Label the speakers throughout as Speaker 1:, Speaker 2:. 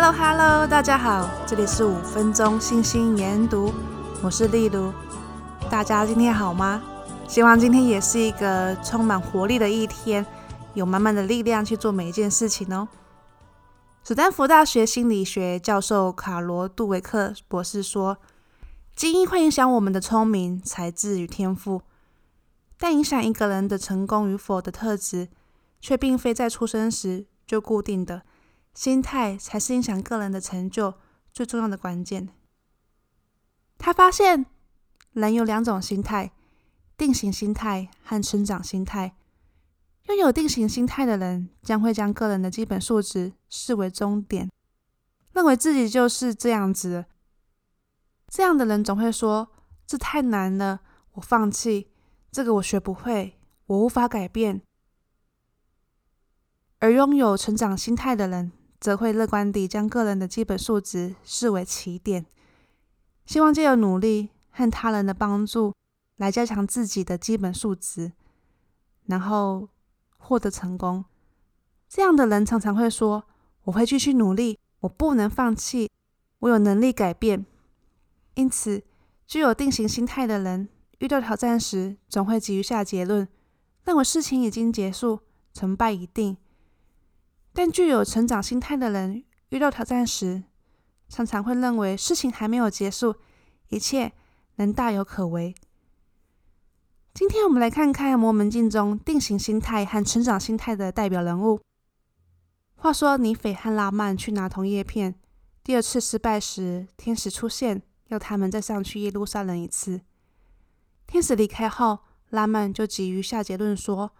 Speaker 1: Hello Hello，大家好，这里是五分钟信心研读，我是丽茹。大家今天好吗？希望今天也是一个充满活力的一天，有满满的力量去做每一件事情哦。史丹福大学心理学教授卡罗杜维克博士说：“基因会影响我们的聪明、才智与天赋，但影响一个人的成功与否的特质，却并非在出生时就固定的。心态才是影响个人的成就最重要的关键。”他发现，人有两种心态：定型心态和成长心态。拥有定型心态的人，将会将个人的基本素质视为终点，认为自己就是这样子。这样的人总会说：“这太难了，我放弃。这个我学不会，我无法改变。”而拥有成长心态的人，则会乐观地将个人的基本素质视为起点，希望借由努力和他人的帮助来加强自己的基本素质，然后。获得成功，这样的人常常会说：“我会继续努力，我不能放弃，我有能力改变。”因此，具有定型心态的人遇到挑战时，总会急于下结论，认为事情已经结束，成败已定。但具有成长心态的人遇到挑战时，常常会认为事情还没有结束，一切能大有可为。今天我们来看看《摩门经》中定型心态和成长心态的代表人物。话说，尼斐和拉曼去拿铜叶片，第二次失败时，天使出现，要他们再上去耶路撒冷一次。天使离开后，拉曼就急于下结论说：“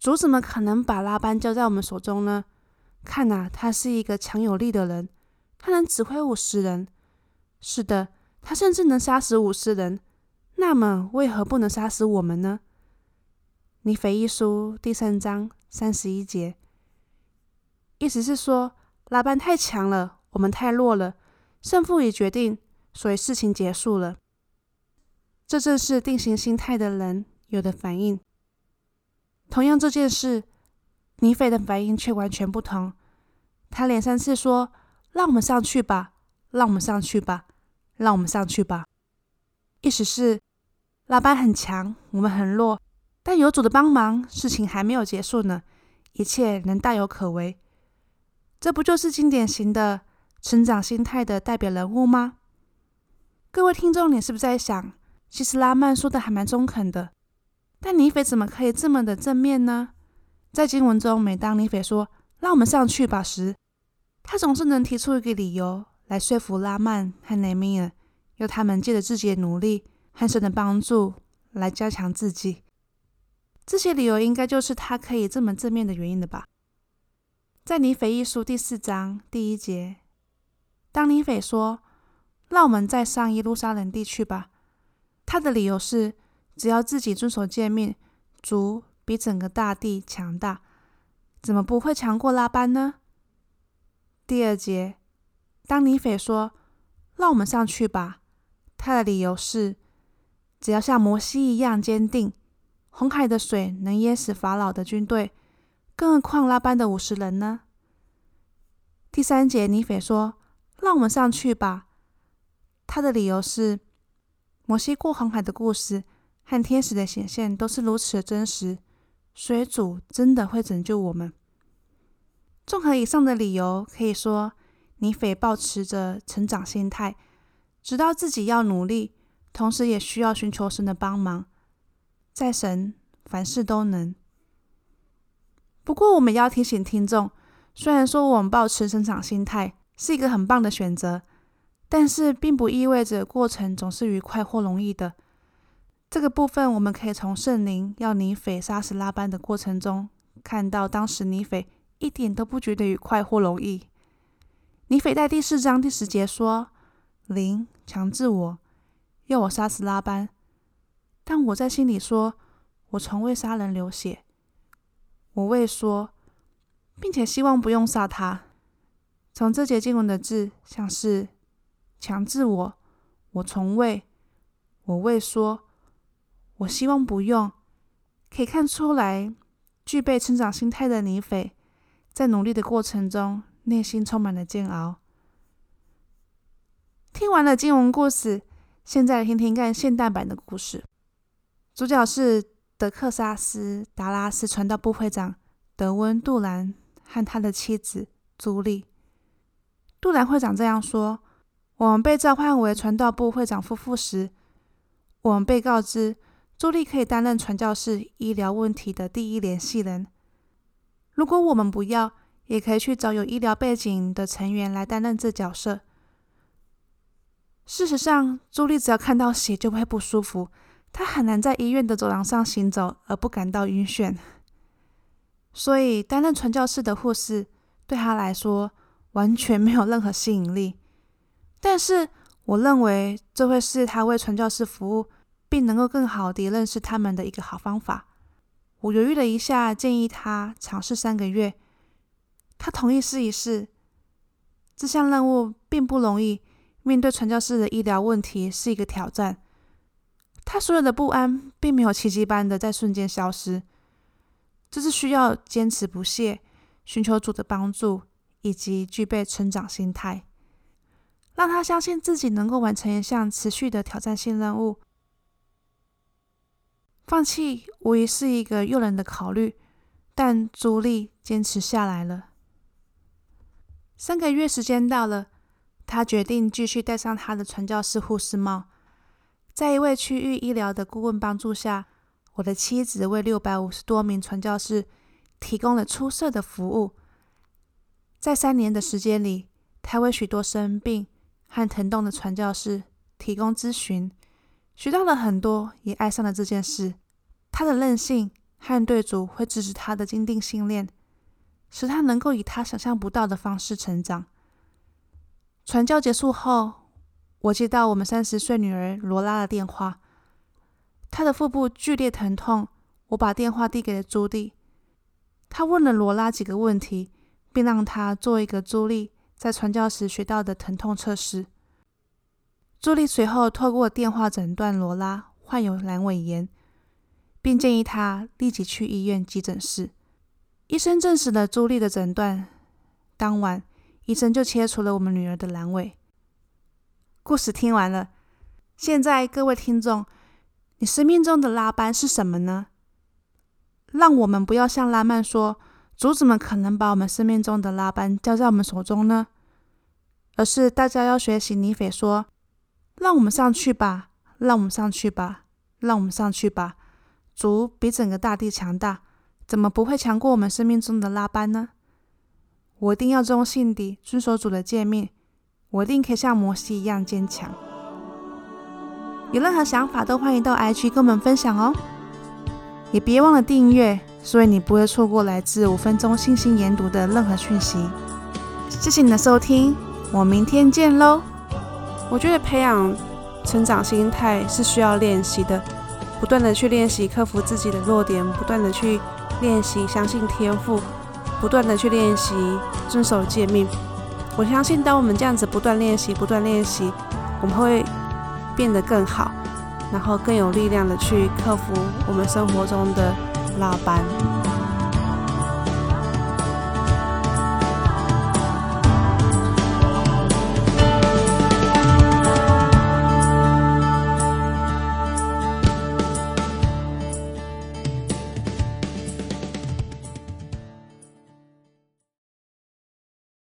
Speaker 1: 主怎么可能把拉班交在我们手中呢？看呐，他是一个强有力的人，他能指挥五十人。是的，他甚至能杀死五十人。”那么，为何不能杀死我们呢？尼腓一书第三章三十一节，意思是说，拉班太强了，我们太弱了，胜负已决定，所以事情结束了。这正是定型心态的人有的反应。同样这件事，尼斐的反应却完全不同。他连三次说：“让我们上去吧，让我们上去吧，让我们上去吧。”意思是，拉班很强，我们很弱，但有主的帮忙，事情还没有结束呢，一切能大有可为。这不就是经典型的成长心态的代表人物吗？各位听众，你是不是在想，其实拉曼说的还蛮中肯的，但尼斐怎么可以这么的正面呢？在经文中，每当尼斐说“让我们上去吧”时，他总是能提出一个理由来说服拉曼和内米尔。由他们借着自己的努力和神的帮助来加强自己，这些理由应该就是他可以这么正面的原因了吧？在尼腓一书第四章第一节，当尼腓说：“让我们再上耶路撒冷地去吧。”他的理由是：只要自己遵守诫命，主比整个大地强大，怎么不会强过拉班呢？第二节，当尼斐说：“让我们上去吧。”他的理由是，只要像摩西一样坚定，红海的水能淹死法老的军队，更何况拉班的五十人呢？第三节，尼斐说：“让我们上去吧。”他的理由是，摩西过红海的故事和天使的显现都是如此的真实，水主真的会拯救我们。综合以上的理由，可以说，尼斐抱持着成长心态。知道自己要努力，同时也需要寻求神的帮忙。在神，凡事都能。不过，我们要提醒听众，虽然说我们抱持成长心态是一个很棒的选择，但是并不意味着过程总是愉快或容易的。这个部分，我们可以从圣灵要尼斐杀死拉班的过程中看到，当时尼斐一点都不觉得愉快或容易。尼斐在第四章第十节说。灵强制我，要我杀死拉班，但我在心里说：“我从未杀人流血。”我未说，并且希望不用杀他。从这节经文的字，像是强制我，我从未，我未说，我希望不用，可以看出来，具备成长心态的尼斐，在努力的过程中，内心充满了煎熬。听完了经文故事，现在听听看现代版的故事。主角是德克萨斯达拉斯传道部会长德温杜兰和他的妻子朱莉。杜兰会长这样说：“我们被召唤为传道部会长夫妇时，我们被告知朱莉可以担任传教士医疗问题的第一联系人。如果我们不要，也可以去找有医疗背景的成员来担任这角色。”事实上，朱莉只要看到血就会不舒服，她很难在医院的走廊上行走而不感到晕眩。所以，担任传教士的护士对她来说完全没有任何吸引力。但是，我认为这会是她为传教士服务，并能够更好地认识他们的一个好方法。我犹豫了一下，建议他尝试三个月。他同意试一试。这项任务并不容易。面对传教士的医疗问题是一个挑战，他所有的不安并没有奇迹般的在瞬间消失，这是需要坚持不懈、寻求主的帮助以及具备成长心态，让他相信自己能够完成一项持续的挑战性任务。放弃无疑是一个诱人的考虑，但朱莉坚持下来了。三个月时间到了。他决定继续戴上他的传教士护士帽，在一位区域医疗的顾问帮助下，我的妻子为六百五十多名传教士提供了出色的服务。在三年的时间里，他为许多生病和疼痛的传教士提供咨询，学到了很多，也爱上了这件事。他的任性和对主会支持他的坚定信念，使他能够以他想象不到的方式成长。传教结束后，我接到我们三十岁女儿罗拉的电话，她的腹部剧烈疼痛。我把电话递给了朱莉，她问了罗拉几个问题，并让她做一个朱莉在传教时学到的疼痛测试。朱莉随后透过电话诊断罗拉患有阑尾炎，并建议她立即去医院急诊室。医生证实了朱莉的诊断。当晚。医生就切除了我们女儿的阑尾。故事听完了，现在各位听众，你生命中的拉班是什么呢？让我们不要像拉曼说：“主怎么可能把我们生命中的拉班交在我们手中呢？”而是大家要学习尼斐说：“让我们上去吧，让我们上去吧，让我们上去吧。”主比整个大地强大，怎么不会强过我们生命中的拉班呢？我一定要忠心地遵守主的诫命，我一定可以像摩西一样坚强。有任何想法都欢迎到 IG 跟我们分享哦，也别忘了订阅，所以你不会错过来自五分钟信心研读的任何讯息。谢谢你的收听，我明天见喽。我觉得培养成长心态是需要练习的，不断的去练习克服自己的弱点，不断的去练习相信天赋。不断的去练习遵守诫命，我相信当我们这样子不断练习、不断练习，我们会变得更好，然后更有力量的去克服我们生活中的拉班。